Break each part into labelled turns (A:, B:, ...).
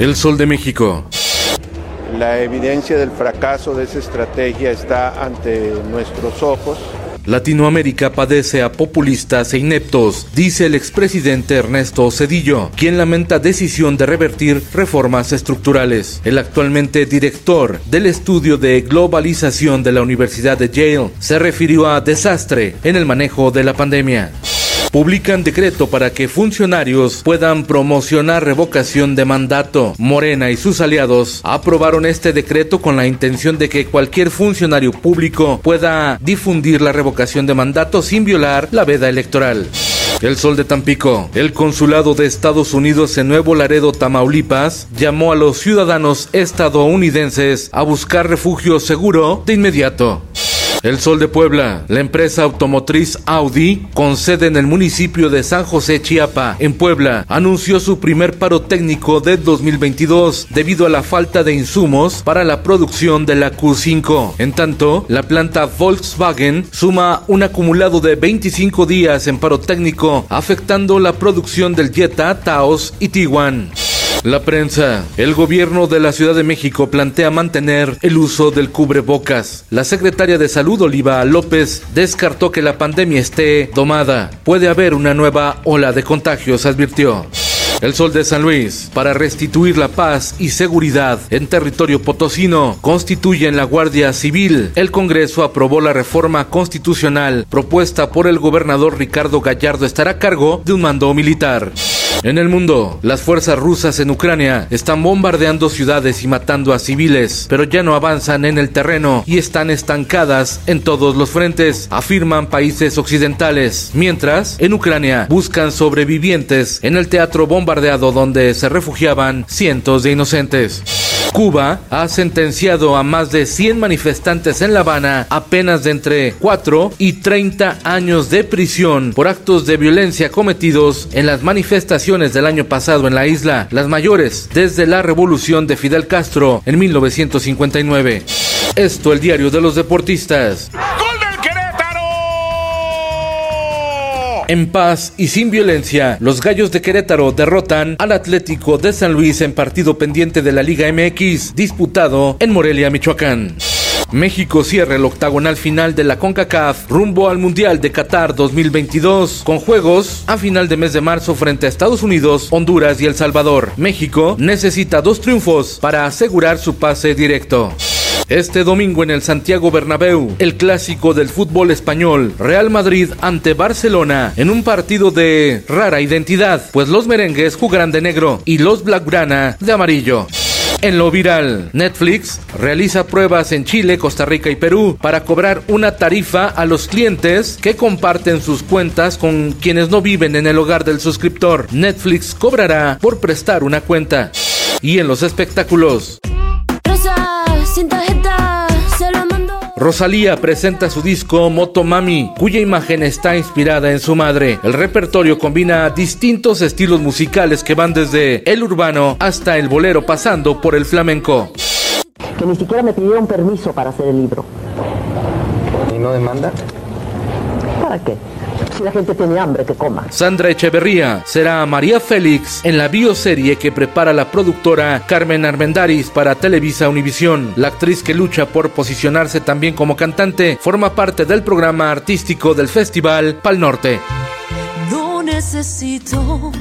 A: El Sol de México.
B: La evidencia del fracaso de esa estrategia está ante nuestros ojos.
A: Latinoamérica padece a populistas e ineptos, dice el expresidente Ernesto Cedillo, quien lamenta decisión de revertir reformas estructurales. El actualmente director del estudio de globalización de la Universidad de Yale se refirió a desastre en el manejo de la pandemia publican decreto para que funcionarios puedan promocionar revocación de mandato. Morena y sus aliados aprobaron este decreto con la intención de que cualquier funcionario público pueda difundir la revocación de mandato sin violar la veda electoral. El Sol de Tampico. El consulado de Estados Unidos en Nuevo Laredo, Tamaulipas, llamó a los ciudadanos estadounidenses a buscar refugio seguro de inmediato. El Sol de Puebla, la empresa automotriz Audi, con sede en el municipio de San José Chiapa, en Puebla, anunció su primer paro técnico de 2022 debido a la falta de insumos para la producción de la Q5. En tanto, la planta Volkswagen suma un acumulado de 25 días en paro técnico, afectando la producción del Jetta, Taos y Tiguan. La prensa. El gobierno de la Ciudad de México plantea mantener el uso del cubrebocas. La secretaria de Salud, Oliva López, descartó que la pandemia esté domada. Puede haber una nueva ola de contagios, advirtió. El Sol de San Luis, para restituir la paz y seguridad en territorio potosino, constituyen la Guardia Civil. El Congreso aprobó la reforma constitucional propuesta por el gobernador Ricardo Gallardo estará a cargo de un mando militar. En el mundo, las fuerzas rusas en Ucrania están bombardeando ciudades y matando a civiles, pero ya no avanzan en el terreno y están estancadas en todos los frentes, afirman países occidentales. Mientras, en Ucrania buscan sobrevivientes en el teatro bombardeado donde se refugiaban cientos de inocentes. Cuba ha sentenciado a más de 100 manifestantes en La Habana a penas de entre 4 y 30 años de prisión por actos de violencia cometidos en las manifestaciones del año pasado en la isla, las mayores desde la revolución de Fidel Castro en 1959. Esto el diario de los deportistas. En paz y sin violencia, los Gallos de Querétaro derrotan al Atlético de San Luis en partido pendiente de la Liga MX, disputado en Morelia, Michoacán. México cierra el octagonal final de la CONCACAF rumbo al Mundial de Qatar 2022 con juegos a final de mes de marzo frente a Estados Unidos, Honduras y El Salvador. México necesita dos triunfos para asegurar su pase directo. Este domingo en el Santiago Bernabéu, el clásico del fútbol español, Real Madrid ante Barcelona, en un partido de rara identidad, pues los merengues jugarán de negro y los Blackgrana de amarillo. En lo viral, Netflix realiza pruebas en Chile, Costa Rica y Perú para cobrar una tarifa a los clientes que comparten sus cuentas con quienes no viven en el hogar del suscriptor. Netflix cobrará por prestar una cuenta. Y en los espectáculos, Rosalía presenta su disco Motomami, cuya imagen está inspirada en su madre. El repertorio combina distintos estilos musicales que van desde el urbano hasta el bolero pasando por el flamenco.
C: Que ni siquiera me pidieron permiso para hacer el libro.
D: ¿Y no demanda?
C: ¿Para qué? Si la gente tiene hambre, que coma.
A: Sandra Echeverría será María Félix en la bioserie que prepara la productora Carmen Armendaris para Televisa Univisión. La actriz que lucha por posicionarse también como cantante forma parte del programa artístico del festival Pal Norte.
E: No necesito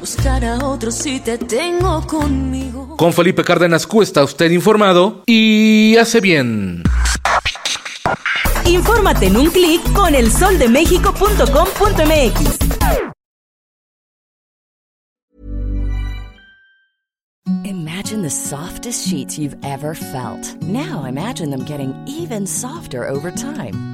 E: buscar a otro si te tengo conmigo.
A: Con Felipe Cárdenas Q está usted informado y hace bien.
F: Infórmate en un clic con elsoldemexico.com.mx.
G: Imagine the softest sheets you've ever felt. Now imagine them getting even softer over time.